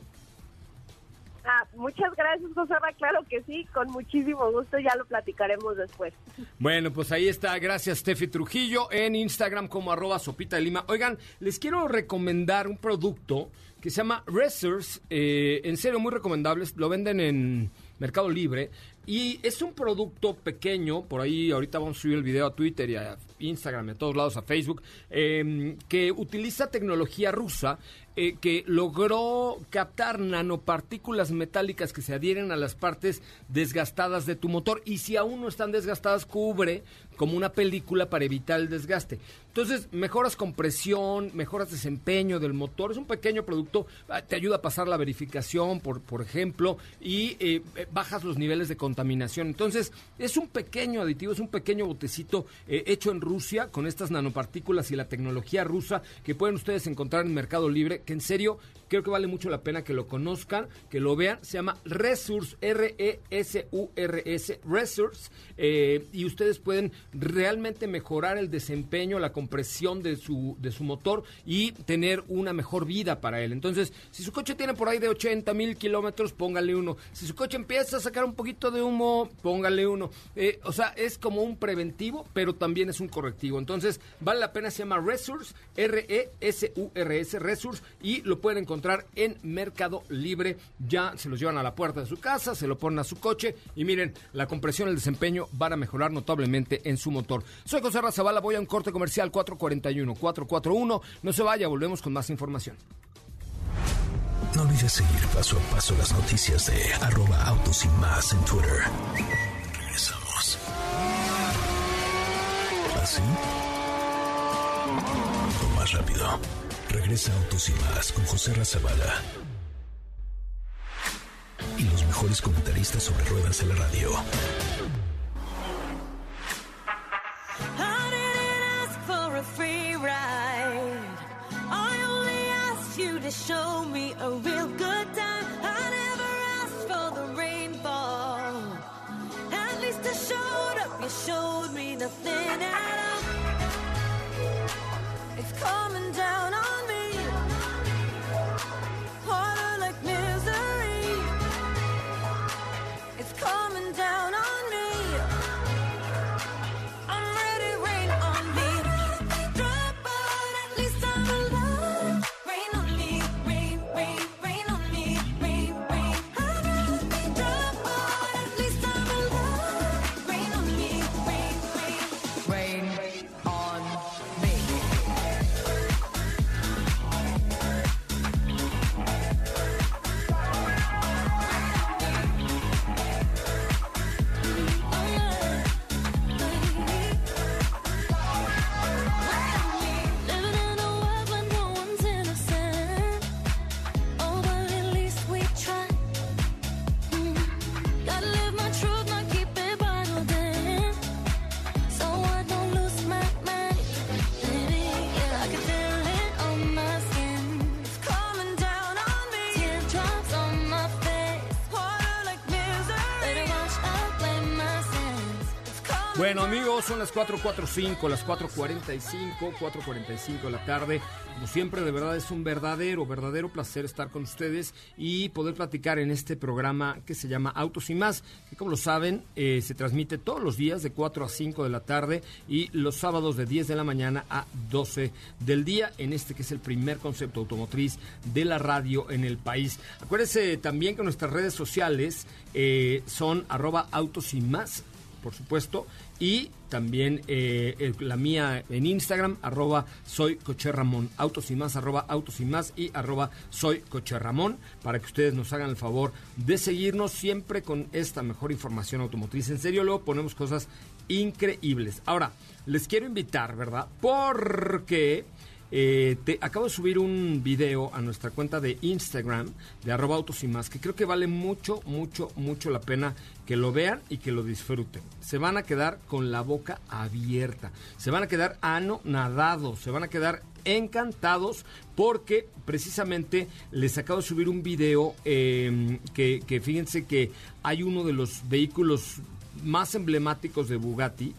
Ah, muchas gracias, José claro que sí, con muchísimo gusto, ya lo platicaremos después. Bueno, pues ahí está. Gracias, Steffi Trujillo, en Instagram como arroba sopita de lima. Oigan, les quiero recomendar un producto que se llama Racers. eh, en serio, muy recomendables. Lo venden en Mercado Libre. Y es un producto pequeño, por ahí ahorita vamos a subir el video a Twitter y a Instagram, a todos lados, a Facebook, eh, que utiliza tecnología rusa eh, que logró captar nanopartículas metálicas que se adhieren a las partes desgastadas de tu motor. Y si aún no están desgastadas cubre como una película para evitar el desgaste. Entonces, mejoras compresión, mejoras desempeño del motor. Es un pequeño producto, ah, te ayuda a pasar la verificación, por, por ejemplo, y eh, eh, bajas los niveles de contaminación. Entonces, es un pequeño aditivo, es un pequeño botecito eh, hecho en Rusia con estas nanopartículas y la tecnología rusa que pueden ustedes encontrar en Mercado Libre, que en serio creo que vale mucho la pena que lo conozcan, que lo vean. Se llama Resource, R-E-S-U-R-S, Resource, y ustedes pueden realmente mejorar el desempeño, la compresión de su, de su motor y tener una mejor vida para él. Entonces, si su coche tiene por ahí de 80 mil kilómetros, póngale uno. Si su coche empieza a sacar un poquito de humo, póngale uno. Eh, o sea, es como un preventivo, pero también es un correctivo. Entonces, vale la pena, se llama Resource, R-E-S-U-R-S, Resource, y lo pueden encontrar en Mercado Libre. Ya se los llevan a la puerta de su casa, se lo ponen a su coche y miren, la compresión, el desempeño van a mejorar notablemente en su motor. Soy José Razabala, voy a un corte comercial 441-441. No se vaya, volvemos con más información. No olvides seguir paso a paso las noticias de arroba autos y más en Twitter. Regresamos. ¿Así? O más rápido. Regresa Autos y más con José Razabala. Y los mejores comentaristas sobre ruedas en la radio. I didn't ask for a free ride. I only asked you to show me a real good time. I never asked for the rainfall. At least I showed up. You showed me nothing Bueno amigos, son las 4.45, las 4.45, 4.45 de la tarde. Como siempre, de verdad es un verdadero, verdadero placer estar con ustedes y poder platicar en este programa que se llama Autos y más, que como lo saben, eh, se transmite todos los días de 4 a 5 de la tarde y los sábados de 10 de la mañana a 12 del día, en este que es el primer concepto automotriz de la radio en el país. Acuérdense también que nuestras redes sociales eh, son arroba autos y más por supuesto, y también eh, la mía en Instagram, arroba soy Coche Ramón, autos y más, arroba autos y más y arroba soy Coche Ramón, para que ustedes nos hagan el favor de seguirnos siempre con esta mejor información automotriz. En serio, luego ponemos cosas increíbles. Ahora, les quiero invitar, ¿verdad? Porque... Eh, te, acabo de subir un video a nuestra cuenta de Instagram de arroba autos y más que creo que vale mucho, mucho, mucho la pena que lo vean y que lo disfruten. Se van a quedar con la boca abierta, se van a quedar anonadados, se van a quedar encantados porque precisamente les acabo de subir un video eh, que, que fíjense que hay uno de los vehículos más emblemáticos de Bugatti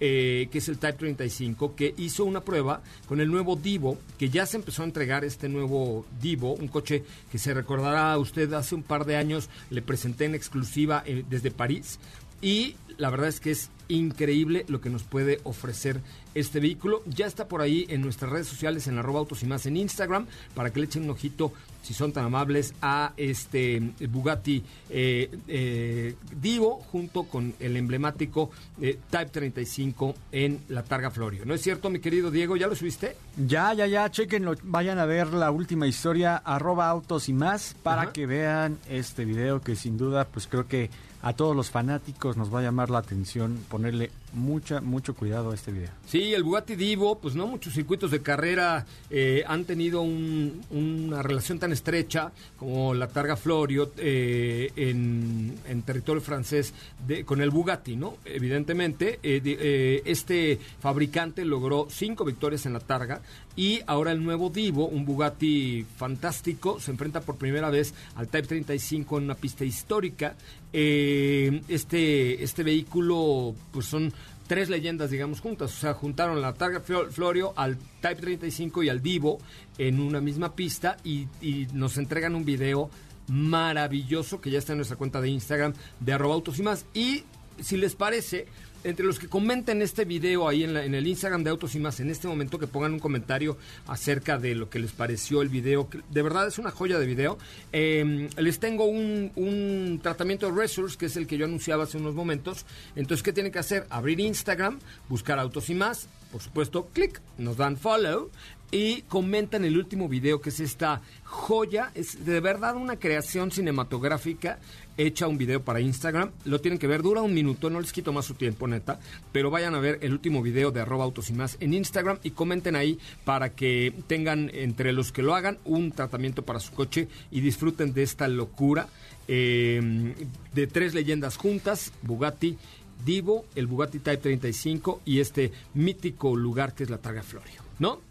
eh, que es el Type 35, que hizo una prueba con el nuevo Divo, que ya se empezó a entregar este nuevo Divo, un coche que se recordará a usted hace un par de años, le presenté en exclusiva eh, desde París, y la verdad es que es increíble lo que nos puede ofrecer este vehículo. Ya está por ahí en nuestras redes sociales, en arroba autos y más en Instagram, para que le echen un ojito si son tan amables, a este Bugatti eh, eh, Divo junto con el emblemático eh, Type 35 en la Targa Florio. ¿No es cierto, mi querido Diego? ¿Ya lo subiste? Ya, ya, ya, chequenlo, vayan a ver la última historia, arroba autos y más, para Ajá. que vean este video que sin duda, pues creo que a todos los fanáticos nos va a llamar la atención ponerle mucha, mucho cuidado a este video. Sí, el Bugatti Divo, pues no muchos circuitos de carrera eh, han tenido un- una relación tan estrecha como la Targa Florio eh, en, territorio francés de- con el Bugatti, ¿no? Evidentemente, eh, eh, este fabricante logró cinco victorias en la Targa y ahora el nuevo Divo, un Bugatti fantástico, se enfrenta por primera vez al Type 35 en una pista histórica. Eh, este, este vehículo, pues son tres leyendas, digamos, juntas. O sea, juntaron la Targa Flo- Florio al Type 35 y al Divo en una misma pista y, y nos entregan un video maravilloso que ya está en nuestra cuenta de Instagram de autos y más. Y si les parece, entre los que comenten este video ahí en, la- en el Instagram de Autos y más, en este momento que pongan un comentario acerca de lo que les pareció el video, que de verdad es una joya de video. Eh, les tengo un, un tratamiento de Resource, que es el que yo anunciaba hace unos momentos. Entonces, ¿qué tienen que hacer? Abrir Instagram, buscar Autos y más, por supuesto, clic, nos dan follow y comentan el último video que es esta joya, es de verdad una creación cinematográfica hecha un video para Instagram, lo tienen que ver, dura un minuto, no les quito más su tiempo neta, pero vayan a ver el último video de arroba autos y más en Instagram y comenten ahí para que tengan entre los que lo hagan un tratamiento para su coche y disfruten de esta locura eh, de tres leyendas juntas, Bugatti, Divo, el Bugatti Type 35 y este mítico lugar que es la Targa Florio, ¿no?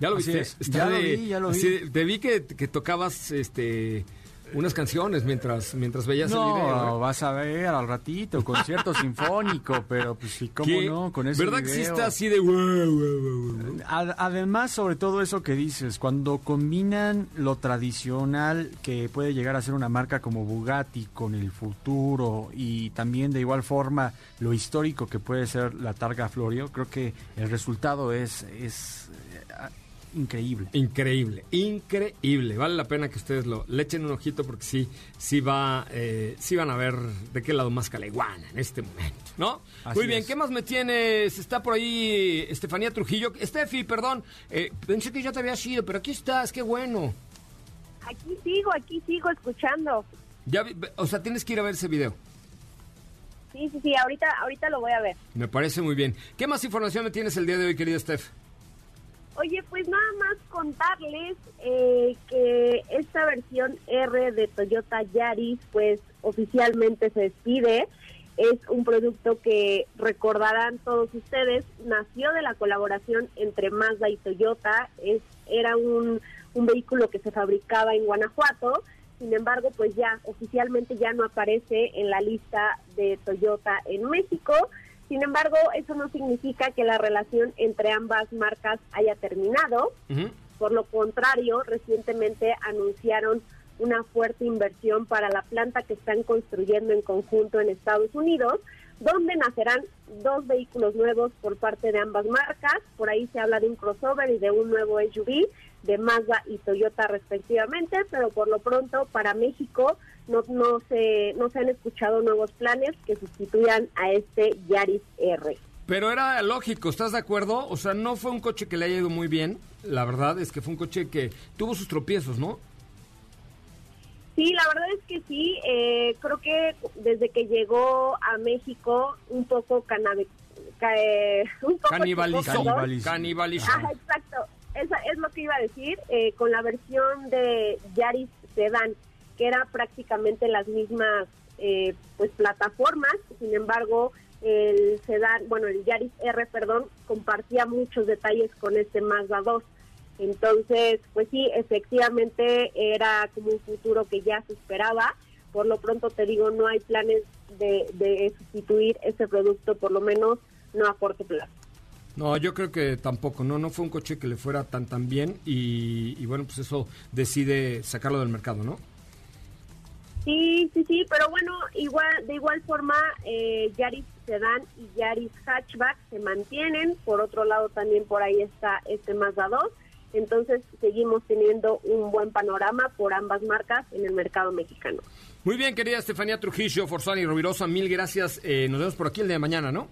¿Ya lo viste? es. Ya lo vi, ya lo vi. de- te vi que, que tocabas este unas canciones mientras mientras veías el video. No, vas a ver al ratito, concierto [LAUGHS] sinfónico, pero pues sí, cómo ¿Qué? no, con ese ¿Verdad que sí está así de Además, sobre todo eso que dices, cuando combinan lo tradicional que puede llegar a ser una marca como Bugatti con el futuro y también de igual forma lo histórico que puede ser la Targa Florio, creo que el resultado es, es increíble. Increíble, increíble. Vale la pena que ustedes lo le echen un ojito porque sí, sí va, eh, sí van a ver de qué lado más caleguana en este momento, ¿no? Así Muy bien, es. ¿qué más me tienes? Está por ahí Estefanía Trujillo. Estefi, perdón, eh, pensé que ya te había sido, pero aquí estás, qué bueno. Aquí sigo, aquí sigo escuchando. Ya, vi- o sea, tienes que ir a ver ese video. Sí, sí, sí, ahorita, ahorita lo voy a ver. Me parece muy bien. ¿Qué más información me tienes el día de hoy, querida Steph? Oye, pues nada más contarles eh, que esta versión R de Toyota Yaris, pues oficialmente se despide. Es un producto que recordarán todos ustedes, nació de la colaboración entre Mazda y Toyota. Es, era un, un vehículo que se fabricaba en Guanajuato. Sin embargo, pues ya oficialmente ya no aparece en la lista de Toyota en México. Sin embargo, eso no significa que la relación entre ambas marcas haya terminado. Por lo contrario, recientemente anunciaron una fuerte inversión para la planta que están construyendo en conjunto en Estados Unidos, donde nacerán dos vehículos nuevos por parte de ambas marcas. Por ahí se habla de un crossover y de un nuevo SUV de Mazda y Toyota respectivamente, pero por lo pronto para México no, no, se, no se han escuchado nuevos planes que sustituyan a este Yaris R. Pero era lógico, ¿estás de acuerdo? O sea, no fue un coche que le haya ido muy bien. La verdad es que fue un coche que tuvo sus tropiezos, ¿no? Sí, la verdad es que sí. eh, creo que desde que llegó a México, un poco eh, [LAUGHS] un poco Canibalizó. Canibalizó. Exacto. Esa es lo que iba a decir eh, con la versión de Yaris Sedan, que era prácticamente las mismas eh, pues plataformas. Sin embargo, el Sedan, bueno, el Yaris R, perdón, compartía muchos detalles con este Mazda 2. Entonces, pues sí, efectivamente era como un futuro que ya se esperaba. Por lo pronto te digo, no hay planes de, de sustituir ese producto, por lo menos no a corto plazo. No, yo creo que tampoco, no, no fue un coche que le fuera tan tan bien y, y bueno, pues eso decide sacarlo del mercado, ¿no? Sí, sí, sí, pero bueno, igual de igual forma, eh, Yaris Sedan y Yaris Hatchback se mantienen. Por otro lado, también por ahí está este Mazda 2. Entonces seguimos teniendo un buen panorama por ambas marcas en el mercado mexicano. Muy bien, querida Estefanía Trujillo, Forzani y Rovirosa, mil gracias. Eh, nos vemos por aquí el día de mañana, ¿no?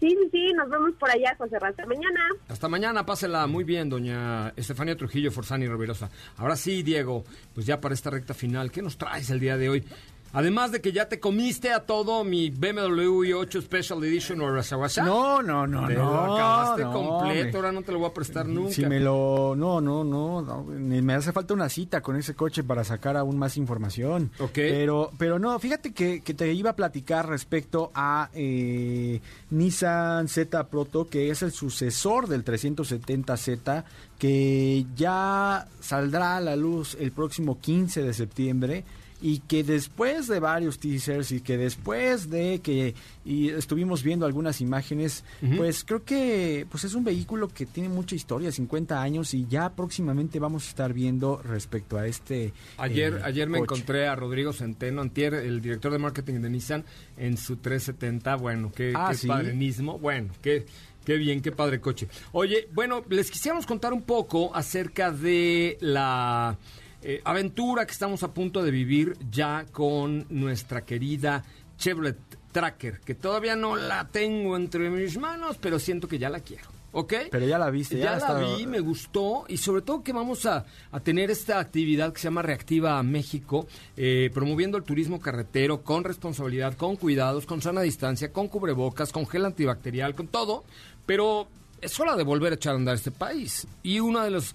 Sí, sí, sí, nos vemos por allá, José Hasta mañana. Hasta mañana, pásela muy bien, doña Estefanía Trujillo, Forzani y Rovirosa. Ahora sí, Diego, pues ya para esta recta final, ¿qué nos traes el día de hoy? Además de que ya te comiste a todo mi BMW i8 Special Edition o Rasawasa. No, no, no, Te no. lo acabaste no, completo, me- ahora no te lo voy a prestar nunca. Si me lo... No, no, no, no, me hace falta una cita con ese coche para sacar aún más información. Ok. Pero, pero no, fíjate que, que te iba a platicar respecto a eh, Nissan Z Proto, que es el sucesor del 370Z, que ya saldrá a la luz el próximo 15 de septiembre y que después de varios teasers y que después de que y estuvimos viendo algunas imágenes, pues creo que pues es un vehículo que tiene mucha historia, 50 años y ya próximamente vamos a estar viendo respecto a este Ayer, eh, ayer me coche. encontré a Rodrigo Centeno, antier, el director de marketing de Nissan, en su 370. Bueno, qué, Ah, qué ¿sí? padrenismo. Bueno, qué, qué bien, qué padre coche. Oye, bueno, les quisiéramos contar un poco acerca de la eh, aventura que estamos a punto de vivir ya con nuestra querida Chevrolet Tracker, que todavía no la tengo entre mis manos, pero siento que ya la quiero. ¿Ok? Pero ya la viste, ya, Ya la vi, me gustó y sobre todo que vamos a, a tener esta actividad que se llama Reactiva a México, eh, promoviendo el turismo carretero con responsabilidad, con cuidados, con sana distancia, con cubrebocas, con gel antibacterial, con todo, pero es hora de volver a echar a andar este país. Y una de las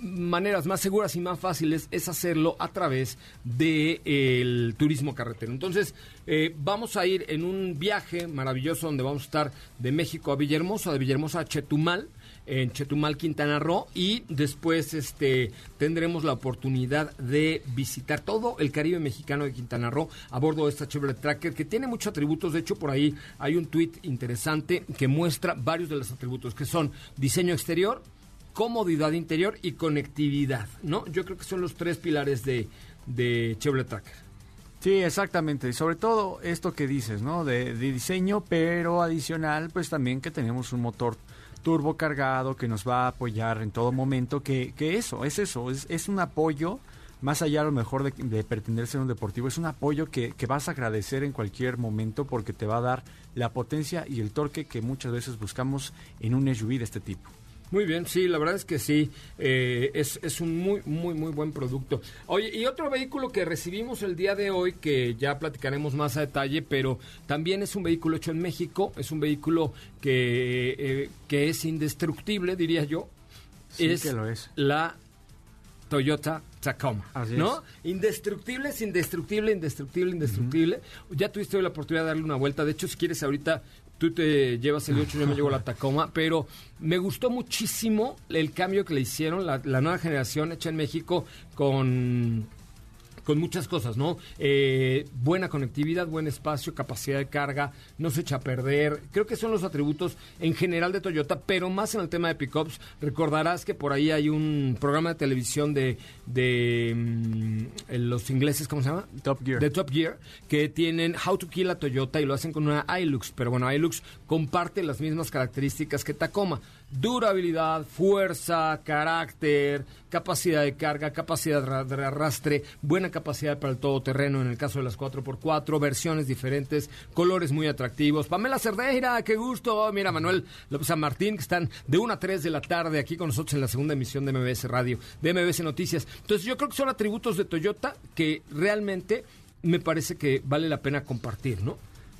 maneras más seguras y más fáciles es hacerlo a través del turismo carretero. Entonces, eh, vamos a ir en un viaje maravilloso donde vamos a estar de México a Villahermosa, de Villahermosa a Chetumal, en Chetumal, Quintana Roo, y después este, tendremos la oportunidad de visitar todo el Caribe mexicano de Quintana Roo a bordo de esta Chevrolet Tracker, que tiene muchos atributos. De hecho, por ahí hay un tweet interesante que muestra varios de los atributos, que son diseño exterior, comodidad interior y conectividad, ¿no? Yo creo que son los tres pilares de, de Chevrolet Tracker. Sí, exactamente. Y sobre todo esto que dices, ¿no? De, diseño, pero adicional, pues también que tenemos un motor turbo cargado que nos va a apoyar en todo momento, que, que eso, es eso, es, es un apoyo, más allá a lo mejor de, de pretender ser un deportivo, es un apoyo que, que vas a agradecer en cualquier momento porque te va a dar la potencia y el torque que muchas veces buscamos en un SUV de este tipo. Muy bien, sí, la verdad es que sí, eh, es, es un muy, muy, muy buen producto. Oye, y otro vehículo que recibimos el día de hoy, que ya platicaremos más a detalle, pero también es un vehículo hecho en México, es un vehículo que, eh, que es indestructible, diría yo. Sí que lo es. La Toyota Tacoma, Así ¿no? Indestructible, es indestructible, indestructible, indestructible. Ya tuviste hoy la oportunidad de darle una vuelta. De hecho, si quieres ahorita tú te llevas el 8, yo me llevo la Tacoma, pero me gustó muchísimo el cambio que le hicieron, la, la nueva generación hecha en México con con muchas cosas, ¿no? Eh, buena conectividad, buen espacio, capacidad de carga, no se echa a perder. Creo que son los atributos en general de Toyota, pero más en el tema de pickups. Recordarás que por ahí hay un programa de televisión de, de mm, los ingleses, ¿cómo se llama? Top Gear. De Top Gear, que tienen How to Kill a Toyota y lo hacen con una Hilux. Pero bueno, Hilux comparte las mismas características que Tacoma. Durabilidad, fuerza, carácter, capacidad de carga, capacidad de arrastre, buena capacidad para el todoterreno en el caso de las 4x4, versiones diferentes, colores muy atractivos. Pamela Cerdeira, qué gusto. Mira, Manuel López San Martín, que están de 1 a 3 de la tarde aquí con nosotros en la segunda emisión de MBS Radio, de MBS Noticias. Entonces yo creo que son atributos de Toyota que realmente me parece que vale la pena compartir, ¿no?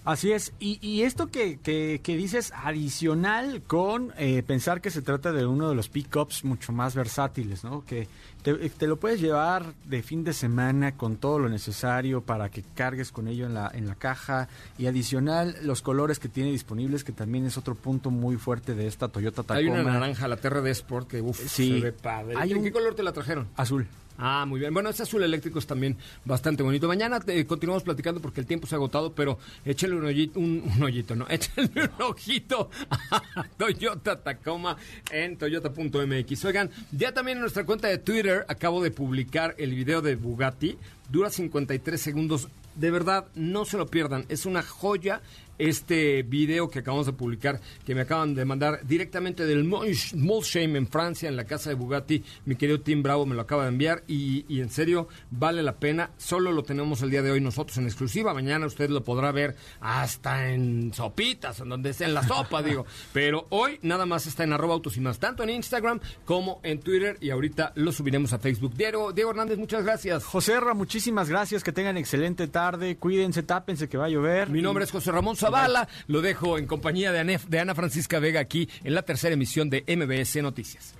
Así es, y, y esto que, que, que dices adicional con eh, pensar que se trata de uno de los pickups mucho más versátiles, ¿no? Que te, te lo puedes llevar de fin de semana con todo lo necesario para que cargues con ello en la, en la caja y adicional los colores que tiene disponibles, que también es otro punto muy fuerte de esta Toyota Tacoma. Hay una naranja, la TRD Sport, que uf, Sí. se ve padre. Hay ¿En un- qué color te la trajeron? Azul. Ah, muy bien. Bueno, ese azul eléctrico es también bastante bonito. Mañana eh, continuamos platicando porque el tiempo se ha agotado, pero échale un hoyito, un, un hoyito, no, [LAUGHS] échale un ojito a Toyota Tacoma en toyota.mx. Oigan, ya también en nuestra cuenta de Twitter acabo de publicar el video de Bugatti. Dura 53 segundos. De verdad, no se lo pierdan. Es una joya este video que acabamos de publicar, que me acaban de mandar directamente del Molsheim en Francia, en la casa de Bugatti. Mi querido Tim Bravo me lo acaba de enviar y, y en serio vale la pena. Solo lo tenemos el día de hoy nosotros en exclusiva. Mañana usted lo podrá ver hasta en sopitas, en donde sea en la sopa, [LAUGHS] digo. Pero hoy nada más está en arroba autos y más, tanto en Instagram como en Twitter y ahorita lo subiremos a Facebook. Diego, Diego Hernández, muchas gracias. José Ra, muchísimas gracias, que tengan excelente tarde, cuídense, tápense que va a llover. Mi nombre es José Ramón Zavala, lo dejo en compañía de, de Ana Francisca Vega aquí en la tercera emisión de MBS Noticias.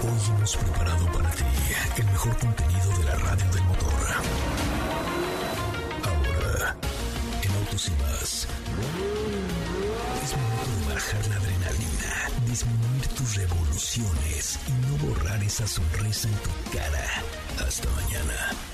Hoy hemos preparado para ti el mejor contenido de la radio del motor. Ahora, en Autos y más, es momento de bajar la adrenalina, disminuir tus revoluciones y no borrar esa sonrisa en tu cara. Hasta mañana.